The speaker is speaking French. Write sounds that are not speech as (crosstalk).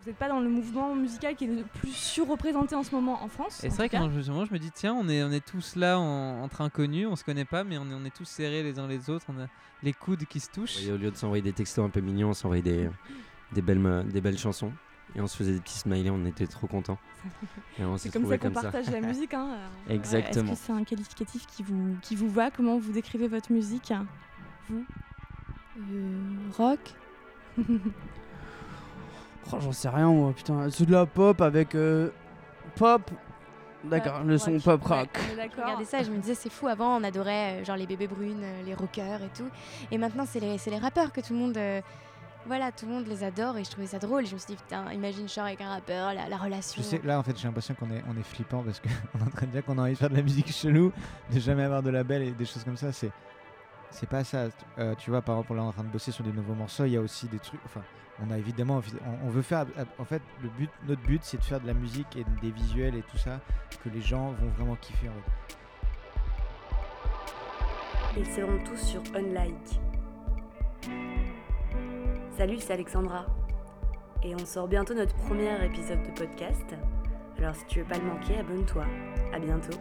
vous n'êtes pas dans le mouvement musical qui est le plus surreprésenté en ce moment en France. Et c'est vrai que je, je me dis, tiens, on est, on est tous là en, entre inconnus, on se connaît pas, mais on est, on est tous serrés les uns les autres, on a les coudes qui se touchent. au lieu de s'envoyer des textos un peu mignons, on s'envoyait des, des, belles, des belles chansons. Et on se faisait des petits smileys, on était trop contents. (laughs) C'est comme ça qu'on partage la (laughs) musique. Hein. (laughs) Exactement. Est-ce que c'est un qualificatif qui vous, qui vous va? Comment vous décrivez votre musique? Vous? Euh, Rock Oh, j'en sais rien, moi, putain. C'est de la pop avec euh, pop. D'accord, le son pop rock. regardez ça, je me disais, c'est fou. Avant, on adorait euh, genre les bébés brunes, euh, les rockers et tout. Et maintenant, c'est les, les, rappeurs que tout le monde. voilà, tout le monde les adore et je trouvais ça drôle. Et je me suis dit, putain, imagine genre avec un rappeur, la, relation. Je sais, là, en fait, j'ai l'impression qu'on est, on est flippant parce qu'on (laughs) est en train de dire qu'on a envie de faire de la musique chelou, de jamais avoir de label et des choses comme ça. C'est. C'est pas ça. tu vois, par exemple, là, on est en train de bosser sur des nouveaux morceaux. Il y a aussi des trucs. Enfin, on a évidemment, on, veut faire, en fait, le but, notre but, c'est de faire de la musique et des visuels et tout ça que les gens vont vraiment kiffer. Ils seront tous sur Unlike. Salut, c'est Alexandra. Et on sort bientôt notre premier épisode de podcast. Alors si tu veux pas le manquer, abonne-toi. À bientôt.